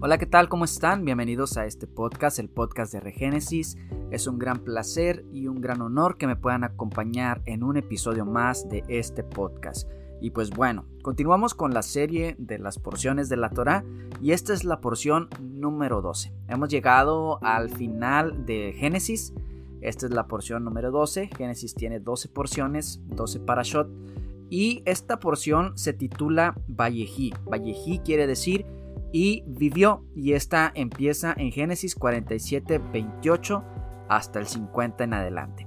Hola, ¿qué tal? ¿Cómo están? Bienvenidos a este podcast, el podcast de Regénesis. Es un gran placer y un gran honor que me puedan acompañar en un episodio más de este podcast. Y pues bueno, continuamos con la serie de las porciones de la Torah y esta es la porción número 12. Hemos llegado al final de Génesis. Esta es la porción número 12. Génesis tiene 12 porciones, 12 parashot. Y esta porción se titula Vallejí. Vallejí quiere decir y vivió. Y esta empieza en Génesis 47, 28 hasta el 50 en adelante.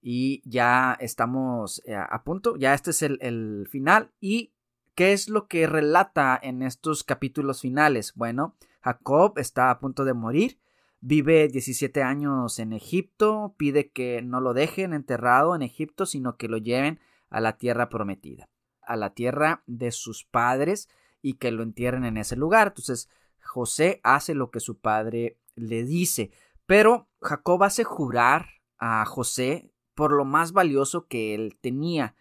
Y ya estamos eh, a punto, ya este es el, el final. ¿Y qué es lo que relata en estos capítulos finales? Bueno, Jacob está a punto de morir. Vive 17 años en Egipto, pide que no lo dejen enterrado en Egipto, sino que lo lleven a la tierra prometida a la tierra de sus padres y que lo entierren en ese lugar. Entonces José hace lo que su padre le dice, pero Jacob hace jurar a José por lo más valioso que él tenía.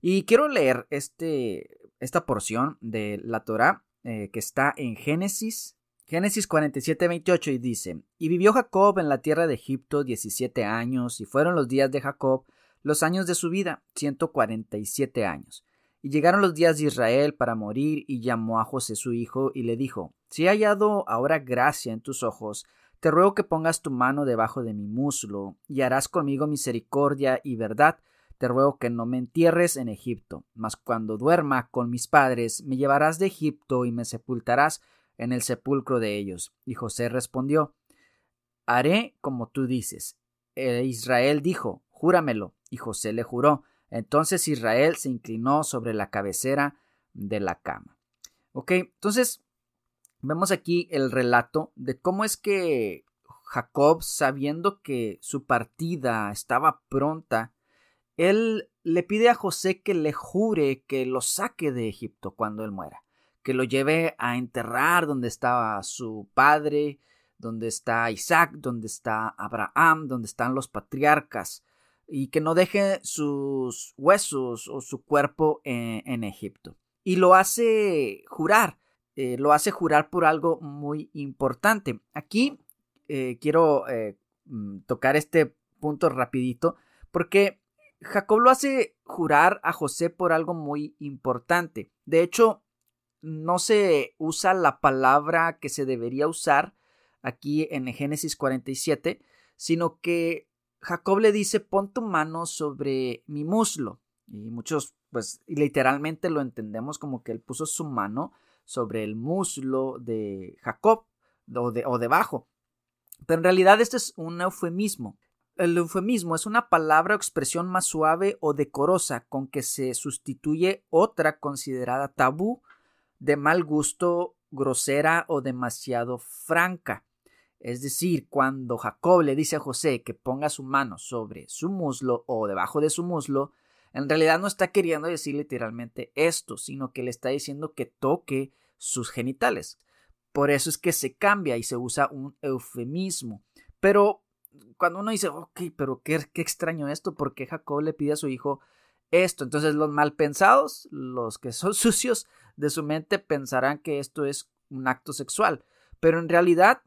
Y quiero leer este, esta porción de la Torah eh, que está en Génesis, Génesis 47, 28 y dice, y vivió Jacob en la tierra de Egipto 17 años, y fueron los días de Jacob los años de su vida, 147 años. Y llegaron los días de Israel para morir, y llamó a José su hijo, y le dijo, Si he hallado ahora gracia en tus ojos, te ruego que pongas tu mano debajo de mi muslo, y harás conmigo misericordia y verdad. Te ruego que no me entierres en Egipto, mas cuando duerma con mis padres, me llevarás de Egipto y me sepultarás en el sepulcro de ellos. Y José respondió, Haré como tú dices. E Israel dijo, Júramelo. Y José le juró. Entonces Israel se inclinó sobre la cabecera de la cama. Ok, entonces vemos aquí el relato de cómo es que Jacob, sabiendo que su partida estaba pronta, él le pide a José que le jure que lo saque de Egipto cuando él muera, que lo lleve a enterrar donde estaba su padre, donde está Isaac, donde está Abraham, donde están los patriarcas, y que no deje sus huesos o su cuerpo en, Egipto. Y lo hace jurar, eh, lo hace jurar por algo muy importante. Aquí eh, quiero eh, mm, tocar este punto rapidito porque Jacob lo hace jurar a José por algo muy importante. De hecho, no se usa la palabra que se debería usar aquí en Génesis 47, sino que Jacob le dice, pon tu mano sobre mi muslo. Y muchos, pues literalmente lo entendemos como que él puso su mano sobre el muslo de Jacob o, de, o debajo. Pero en realidad este es un eufemismo. El eufemismo es una palabra o expresión más suave o decorosa con que se sustituye otra considerada tabú, de mal gusto, grosera o demasiado franca. Es decir, cuando Jacob le dice a José que ponga su mano sobre su muslo o debajo de su muslo, en realidad no está queriendo decir literalmente esto, sino que le está diciendo que toque sus genitales. Por eso es que se cambia y se usa un eufemismo. Pero cuando uno dice, ok, pero qué, extraño esto, ¿por qué Jacob le pide a su hijo esto? Entonces los mal pensados, los que son sucios de su mente, pensarán que esto es un acto sexual. Pero en realidad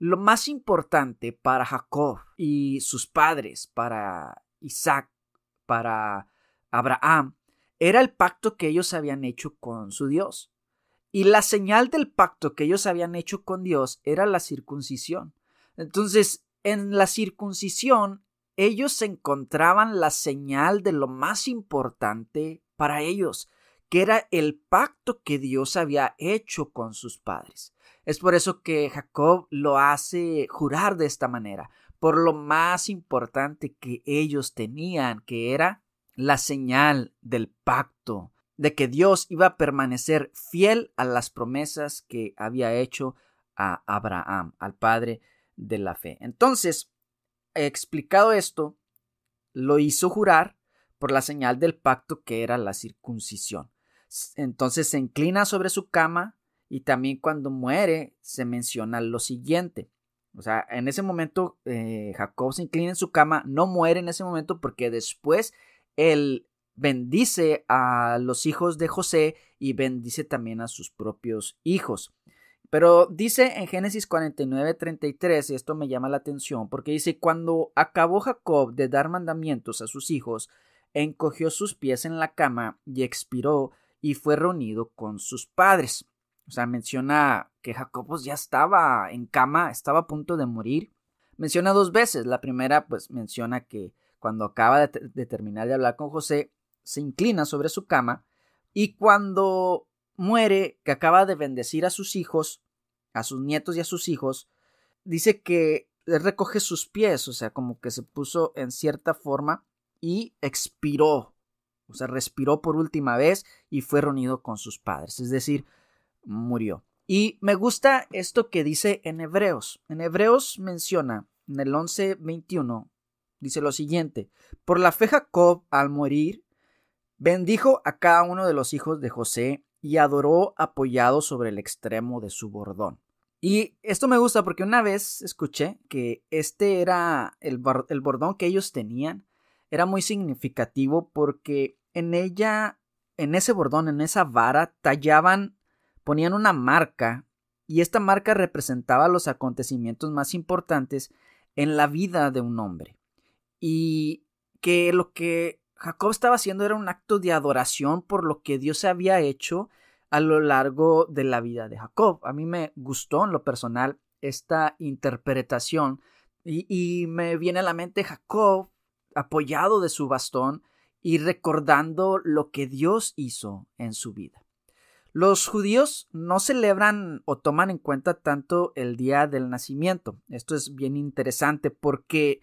lo más importante para Jacob y sus padres, para Isaac, para Abraham, era el pacto que ellos habían hecho con su Dios. Y la señal del pacto que ellos habían hecho con Dios era la circuncisión. Entonces, en la circuncisión, ellos encontraban la señal de lo más importante para ellos, que era el pacto que Dios había hecho con sus padres. Es por eso que Jacob lo hace jurar de esta manera, por lo más importante que ellos tenían, que era la señal del pacto, de que Dios iba a permanecer fiel a las promesas que había hecho a Abraham, al padre de la fe. Entonces, explicado esto, lo hizo jurar por la señal del pacto que era la circuncisión. Entonces se inclina sobre su cama y también cuando muere se menciona lo siguiente. O sea, en ese momento eh, Jacob se inclina en su cama, no muere en ese momento porque después él bendice a los hijos de José y bendice también a sus propios hijos. Pero dice en Génesis 49, 33, y esto me llama la atención, porque dice, cuando acabó Jacob de dar mandamientos a sus hijos, encogió sus pies en la cama y expiró y fue reunido con sus padres. O sea, menciona que Jacob pues, ya estaba en cama, estaba a punto de morir. Menciona dos veces. La primera, pues menciona que cuando acaba de, de terminar de hablar con José, se inclina sobre su cama y cuando muere, que acaba de bendecir a sus hijos, a sus nietos y a sus hijos, dice que recoge sus pies, o sea, como que se puso en cierta forma y expiró, o sea, respiró por última vez y fue reunido con sus padres, es decir, murió. Y me gusta esto que dice en Hebreos. En Hebreos menciona, en el 11:21, dice lo siguiente: Por la fe Jacob, al morir, bendijo a cada uno de los hijos de José y adoró apoyado sobre el extremo de su bordón. Y esto me gusta porque una vez escuché que este era el, el bordón que ellos tenían, era muy significativo porque en ella, en ese bordón, en esa vara, tallaban, ponían una marca y esta marca representaba los acontecimientos más importantes en la vida de un hombre. Y que lo que Jacob estaba haciendo era un acto de adoración por lo que Dios había hecho a lo largo de la vida de Jacob. A mí me gustó en lo personal esta interpretación y, y me viene a la mente Jacob apoyado de su bastón y recordando lo que Dios hizo en su vida. Los judíos no celebran o toman en cuenta tanto el día del nacimiento. Esto es bien interesante porque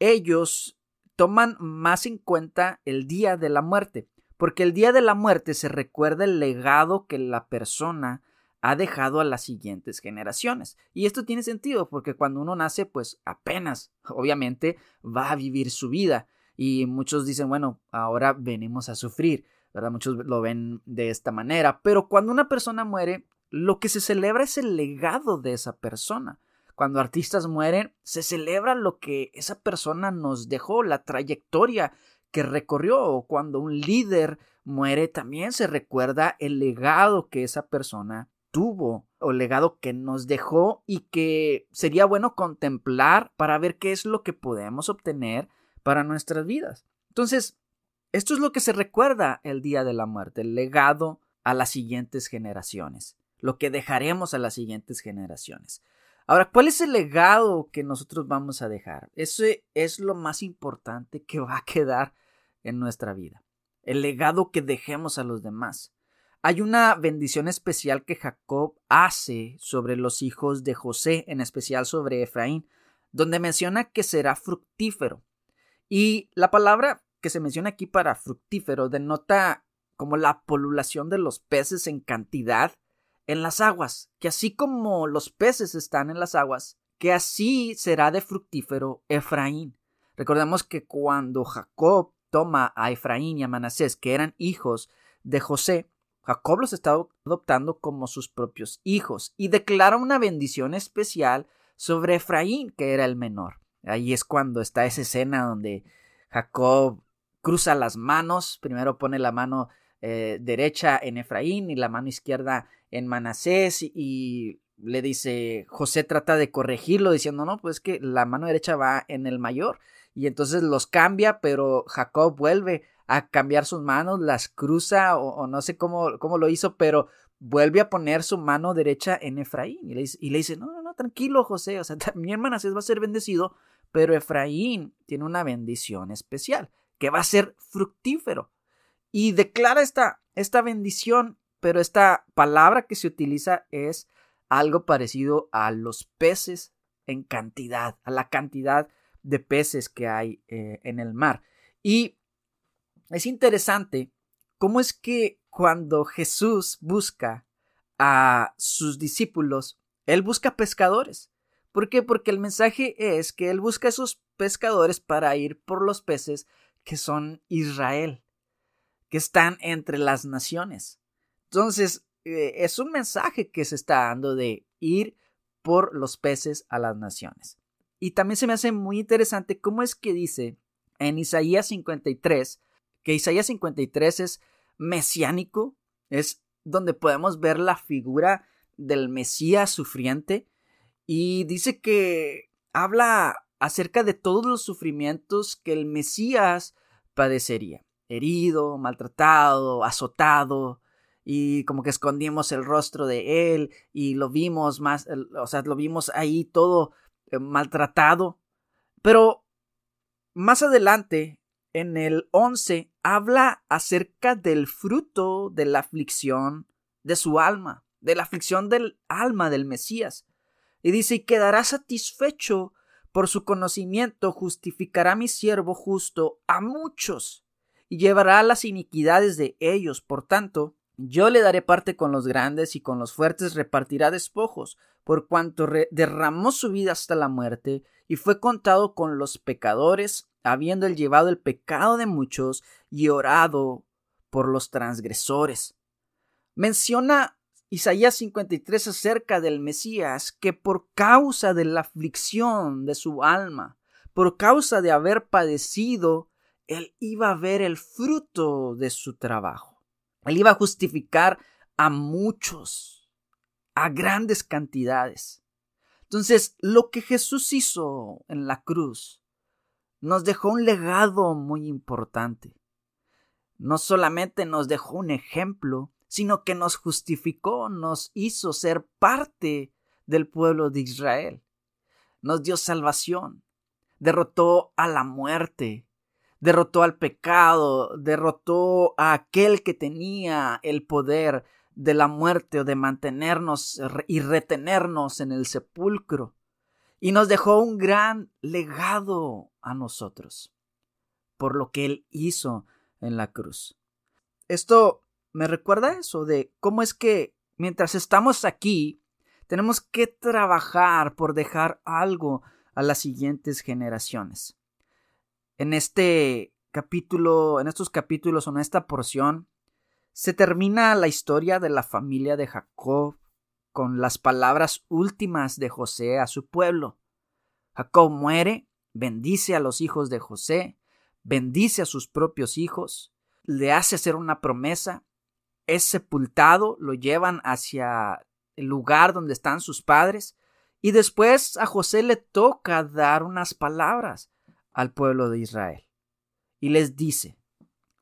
ellos toman más en cuenta el día de la muerte, porque el día de la muerte se recuerda el legado que la persona ha dejado a las siguientes generaciones. Y esto tiene sentido porque cuando uno nace, pues apenas, obviamente, va a vivir su vida. Y muchos dicen, bueno, ahora venimos a sufrir, ¿verdad? Muchos lo ven de esta manera. Pero cuando una persona muere, lo que se celebra es el legado de esa persona. Cuando artistas mueren, se celebra lo que esa persona nos dejó, la trayectoria que recorrió. O cuando un líder muere, también se recuerda el legado que esa persona tuvo o legado que nos dejó y que sería bueno contemplar para ver qué es lo que podemos obtener para nuestras vidas. Entonces, esto es lo que se recuerda el día de la muerte, el legado a las siguientes generaciones, lo que dejaremos a las siguientes generaciones. Ahora, ¿cuál es el legado que nosotros vamos a dejar? Eso es lo más importante que va a quedar en nuestra vida. El legado que dejemos a los demás. Hay una bendición especial que Jacob hace sobre los hijos de José, en especial sobre Efraín, donde menciona que será fructífero. Y la palabra que se menciona aquí para fructífero denota como la polulación de los peces en cantidad en las aguas, que así como los peces están en las aguas, que así será de fructífero Efraín. Recordemos que cuando Jacob toma a Efraín y a Manasés, que eran hijos de José, Jacob los está adoptando como sus propios hijos y declara una bendición especial sobre Efraín, que era el menor. Ahí es cuando está esa escena donde Jacob cruza las manos, primero pone la mano eh, derecha en Efraín y la mano izquierda en Manasés y, le dice, José trata de corregirlo diciendo, no, pues que la mano derecha va en el mayor y entonces los cambia, pero Jacob vuelve a cambiar sus manos, las cruza o, no sé cómo, cómo lo hizo, pero vuelve a poner su mano derecha en Efraín y le, y le dice, no, no, no, tranquilo José, o sea, mi hermana va a ser bendecido, pero Efraín tiene una bendición especial, que va a ser fructífero. Y declara esta, esta bendición, pero esta palabra que se utiliza es algo parecido a los peces en cantidad, a la cantidad de peces que hay eh, en el mar. Y es interesante cómo es que cuando Jesús busca a sus discípulos, Él busca pescadores. ¿Por qué? Porque el mensaje es que Él busca a esos pescadores para ir por los peces que son Israel, que están entre las naciones. Entonces, eh, es un mensaje que se está dando de ir por los peces a las naciones. Y también se me hace muy interesante cómo es que dice en Isaías 53 que Isaías 53 es mesiánico, es donde podemos ver la figura del Mesías sufriente y dice que habla acerca de todos los sufrimientos que el Mesías padecería, herido, maltratado, azotado, y como que escondimos el rostro de él y lo vimos más, o sea, lo vimos ahí todo eh, maltratado. Pero más adelante, en el 11, habla acerca del fruto de la aflicción de su alma, de la aflicción del alma del Mesías. Y dice, y quedará satisfecho por su conocimiento, justificará mi siervo justo a muchos, y llevará las iniquidades de ellos. Por tanto, yo le daré parte con los grandes y con los fuertes repartirá despojos, por cuanto derramó su vida hasta la muerte y fue contado con los pecadores, habiendo él llevado el pecado de muchos y orado por los transgresores. Menciona Isaías 53 acerca del Mesías que por causa de la aflicción de su alma, por causa de haber padecido, él iba a ver el fruto de su trabajo. Él iba a justificar a muchos, a grandes cantidades. Entonces, lo que Jesús hizo en la cruz nos dejó un legado muy importante. No solamente nos dejó un ejemplo, sino que nos justificó, nos hizo ser parte del pueblo de Israel. Nos dio salvación, derrotó a la muerte, derrotó al pecado, derrotó a aquel que tenía el poder de la muerte o de mantenernos y retenernos en el sepulcro. Y nos dejó un gran legado a nosotros por lo que Él hizo en la cruz. Esto me recuerda eso de cómo es que mientras estamos aquí, tenemos que trabajar por dejar algo a las siguientes generaciones en este capítulo, en estos capítulos o en esta porción, se termina la historia de la familia de Jacob con las palabras últimas de José a su pueblo. Jacob muere, bendice a los hijos de José, bendice a sus propios hijos, le hace hacer una promesa, es sepultado, lo llevan hacia el lugar donde están sus padres, y después a José le toca dar unas palabras al pueblo de Israel. Y les dice,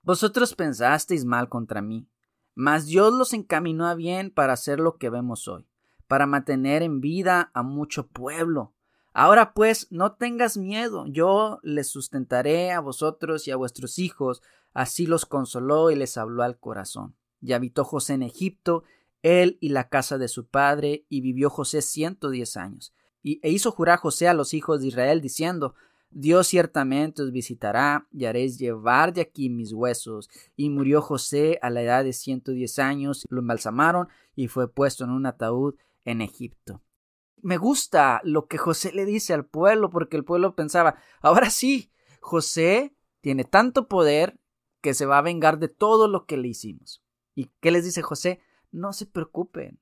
Vosotros pensasteis mal contra mí, mas Dios los encaminó a bien para hacer lo que vemos hoy, para mantener en vida a mucho pueblo. Ahora pues, no tengas miedo, yo les sustentaré a vosotros y a vuestros hijos. Así los consoló y les habló al corazón. Y habitó José en Egipto, él y la casa de su padre, y vivió José ciento diez años. Y, e hizo jurar José a los hijos de Israel, diciendo, Dios ciertamente os visitará y haréis llevar de aquí mis huesos. Y murió José a la edad de ciento diez años, lo embalsamaron y fue puesto en un ataúd en Egipto. Me gusta lo que José le dice al pueblo, porque el pueblo pensaba, ahora sí, José tiene tanto poder que se va a vengar de todo lo que le hicimos. ¿Y qué les dice José? No se preocupen,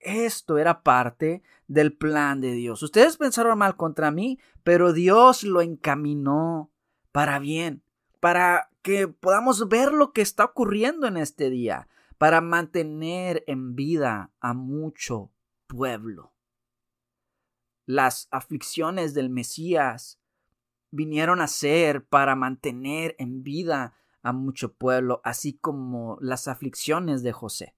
esto era parte del plan de Dios. Ustedes pensaron mal contra mí, pero Dios lo encaminó para bien, para que podamos ver lo que está ocurriendo en este día, para mantener en vida a mucho pueblo. Las aflicciones del Mesías vinieron a ser para mantener en vida a mucho pueblo, así como las aflicciones de José.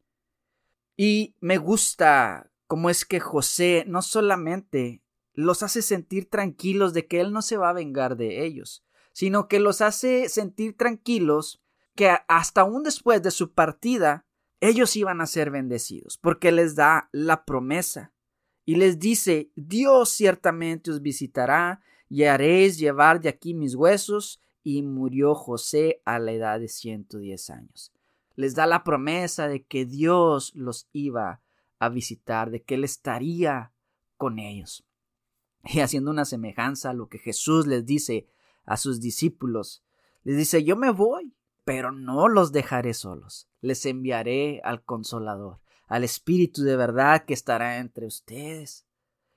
Y me gusta cómo es que José no solamente los hace sentir tranquilos de que él no se va a vengar de ellos, sino que los hace sentir tranquilos que hasta aún después de su partida ellos iban a ser bendecidos, porque les da la promesa y les dice, Dios ciertamente os visitará y haréis llevar de aquí mis huesos. Y murió José a la edad de 110 años les da la promesa de que Dios los iba a visitar, de que Él estaría con ellos. Y haciendo una semejanza a lo que Jesús les dice a sus discípulos, les dice, yo me voy, pero no los dejaré solos, les enviaré al consolador, al Espíritu de verdad que estará entre ustedes,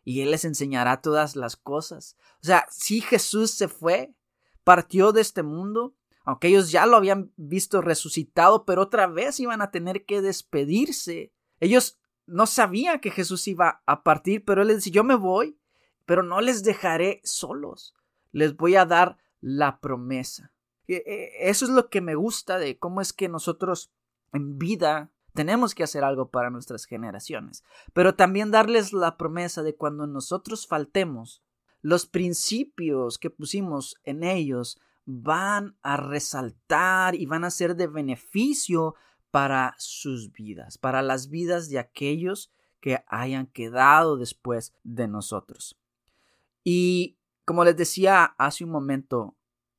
y Él les enseñará todas las cosas. O sea, si Jesús se fue, partió de este mundo, aunque ellos ya lo habían visto resucitado, pero otra vez iban a tener que despedirse. Ellos no sabían que Jesús iba a partir, pero él les dice, yo me voy, pero no les dejaré solos, les voy a dar la promesa. E, e, eso es lo que me gusta de cómo es que nosotros en vida tenemos que hacer algo para nuestras generaciones, pero también darles la promesa de cuando nosotros faltemos, los principios que pusimos en ellos van a resaltar y van a ser de beneficio para sus vidas, para las vidas de aquellos que hayan quedado después de nosotros. Y como les decía hace un momento,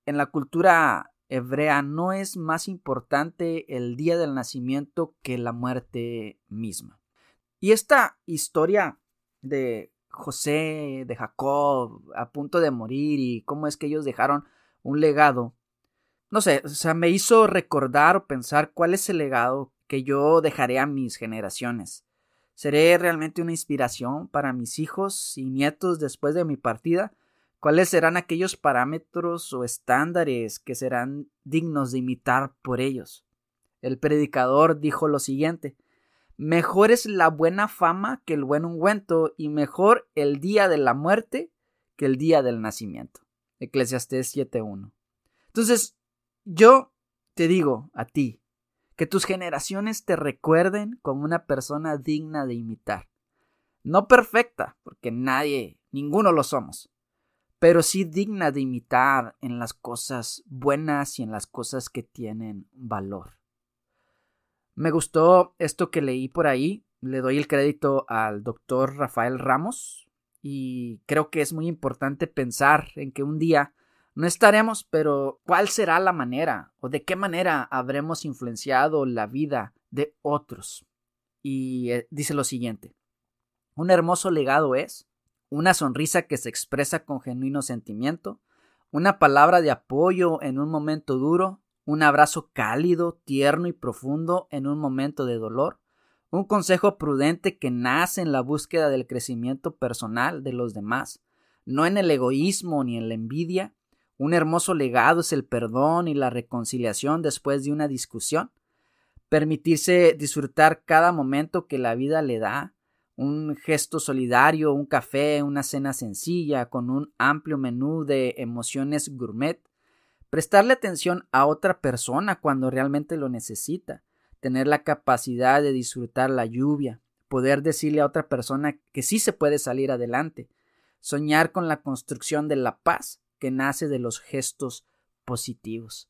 en la cultura hebrea no es más importante el día del nacimiento que la muerte misma. Y esta historia de José, de Jacob, a punto de morir y cómo es que ellos dejaron un legado, no sé, o sea, me hizo recordar o pensar cuál es el legado que yo dejaré a mis generaciones. ¿Seré realmente una inspiración para mis hijos y nietos después de mi partida? ¿Cuáles serán aquellos parámetros o estándares que serán dignos de imitar por ellos? El predicador dijo lo siguiente Mejor es la buena fama que el buen ungüento, y mejor el día de la muerte que el día del nacimiento. Eclesiastés 7.1. Entonces, yo te digo a ti, que tus generaciones te recuerden como una persona digna de imitar. No perfecta, porque nadie, ninguno lo somos, pero sí digna de imitar en las cosas buenas y en las cosas que tienen valor. Me gustó esto que leí por ahí, le doy el crédito al doctor Rafael Ramos y creo que es muy importante pensar en que un día no estaremos, pero ¿cuál será la manera o de qué manera habremos influenciado la vida de otros? Y eh, dice lo siguiente, un hermoso legado es una sonrisa que se expresa con genuino sentimiento, una palabra de apoyo en un momento duro, un abrazo cálido, tierno y profundo en un momento de dolor, un consejo prudente que nace en la búsqueda del crecimiento personal de los demás, no en el egoísmo ni en la envidia, un hermoso legado es el perdón y la reconciliación después de una discusión. Permitirse disfrutar cada momento que la vida le da, un gesto solidario, un café, una cena sencilla, con un amplio menú de emociones gourmet. Prestarle atención a otra persona cuando realmente lo necesita. Tener la capacidad de disfrutar la lluvia. Poder decirle a otra persona que sí se puede salir adelante. Soñar con la construcción de la paz que nace de los gestos positivos.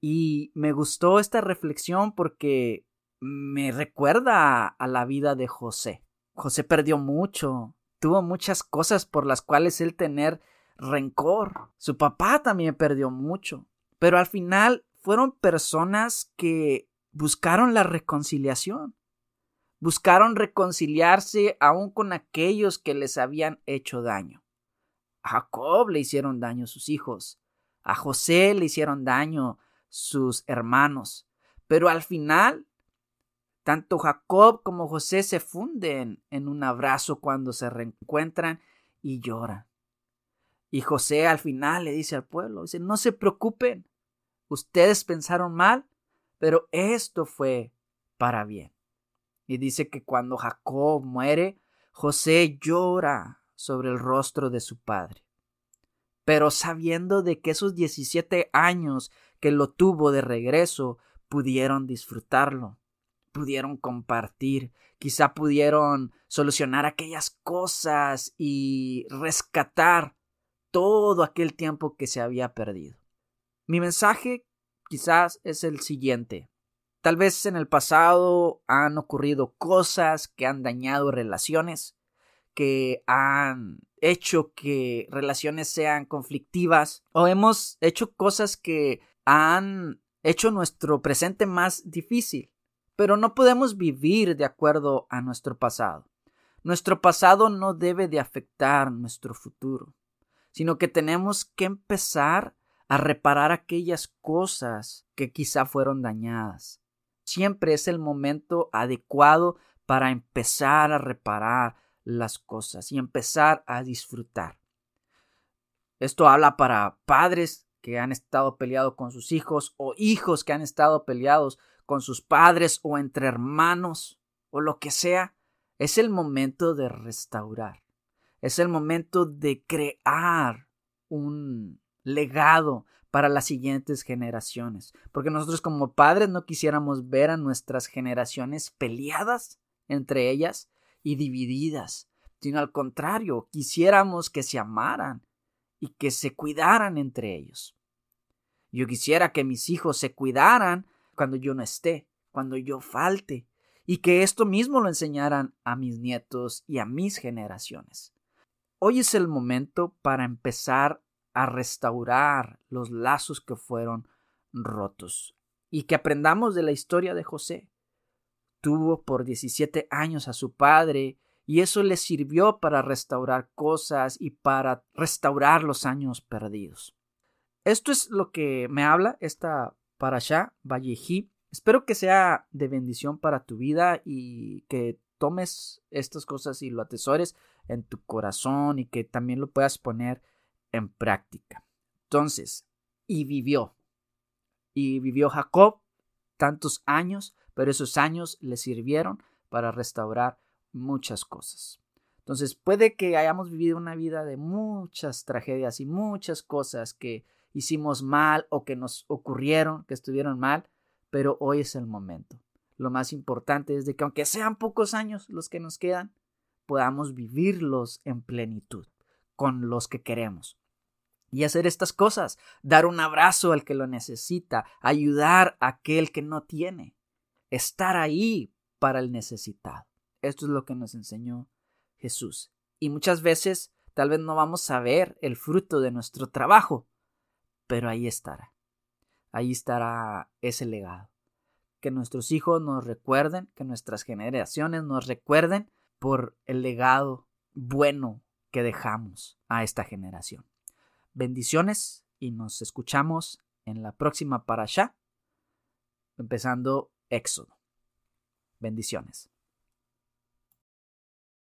Y me gustó esta reflexión porque me recuerda a la vida de José. José perdió mucho, tuvo muchas cosas por las cuales él tener rencor. Su papá también perdió mucho, pero al final fueron personas que buscaron la reconciliación. Buscaron reconciliarse aún con aquellos que les habían hecho daño. A Jacob le hicieron daño sus hijos. A José le hicieron daño sus hermanos. Pero al final, tanto Jacob como José se funden en un abrazo cuando se reencuentran y lloran. Y José al final le dice al pueblo, dice, no se preocupen, ustedes pensaron mal, pero esto fue para bien. Y dice que cuando Jacob muere, José llora sobre el rostro de su padre. Pero sabiendo de que esos 17 años que lo tuvo de regreso pudieron disfrutarlo, pudieron compartir, quizá pudieron solucionar aquellas cosas y rescatar todo aquel tiempo que se había perdido. Mi mensaje quizás es el siguiente. Tal vez en el pasado han ocurrido cosas que han dañado relaciones, que han hecho que relaciones sean conflictivas o hemos hecho cosas que han hecho nuestro presente más difícil. Pero no podemos vivir de acuerdo a nuestro pasado. Nuestro pasado no debe de afectar nuestro futuro, sino que tenemos que empezar a reparar aquellas cosas que quizá fueron dañadas. Siempre es el momento adecuado para empezar a reparar, las cosas y empezar a disfrutar. Esto habla para padres que han estado peleados con sus hijos o hijos que han estado peleados con sus padres o entre hermanos o lo que sea, es el momento de restaurar. Es el momento de crear un legado para las siguientes generaciones. Porque nosotros como padres no quisiéramos ver a nuestras generaciones peleadas entre ellas y divididas, sino al contrario, quisiéramos que se amaran y que se cuidaran entre ellos. Yo quisiera que mis hijos se cuidaran cuando yo no esté, cuando yo falte, y que esto mismo lo enseñaran a mis nietos y a mis generaciones. Hoy es el momento para empezar a restaurar los lazos que fueron rotos y que aprendamos de la historia de José. Tuvo por 17 años a su padre y eso le sirvió para restaurar cosas y para restaurar los años perdidos. Esto es lo que me habla esta parasha Vallejí. Espero que sea de bendición para tu vida y que tomes estas cosas y lo atesores en tu corazón y que también lo puedas poner en práctica. Entonces, y vivió. Y vivió Jacob tantos años, pero esos años le sirvieron para restaurar muchas cosas. Entonces, puede que hayamos vivido una vida de muchas tragedias y muchas cosas que hicimos mal o que nos ocurrieron, que estuvieron mal, pero hoy es el momento. Lo más importante es de que aunque sean pocos años los que nos quedan, podamos vivirlos en plenitud con los que queremos. Y hacer estas cosas, dar un abrazo al que lo necesita, ayudar a aquel que no tiene, estar ahí para el necesitado. Esto es lo que nos enseñó Jesús. Y muchas veces tal vez no vamos a ver el fruto de nuestro trabajo, pero ahí estará. Ahí estará ese legado. Que nuestros hijos nos recuerden, que nuestras generaciones nos recuerden por el legado bueno que dejamos a esta generación. Bendiciones y nos escuchamos en la próxima para allá, empezando Éxodo. Bendiciones.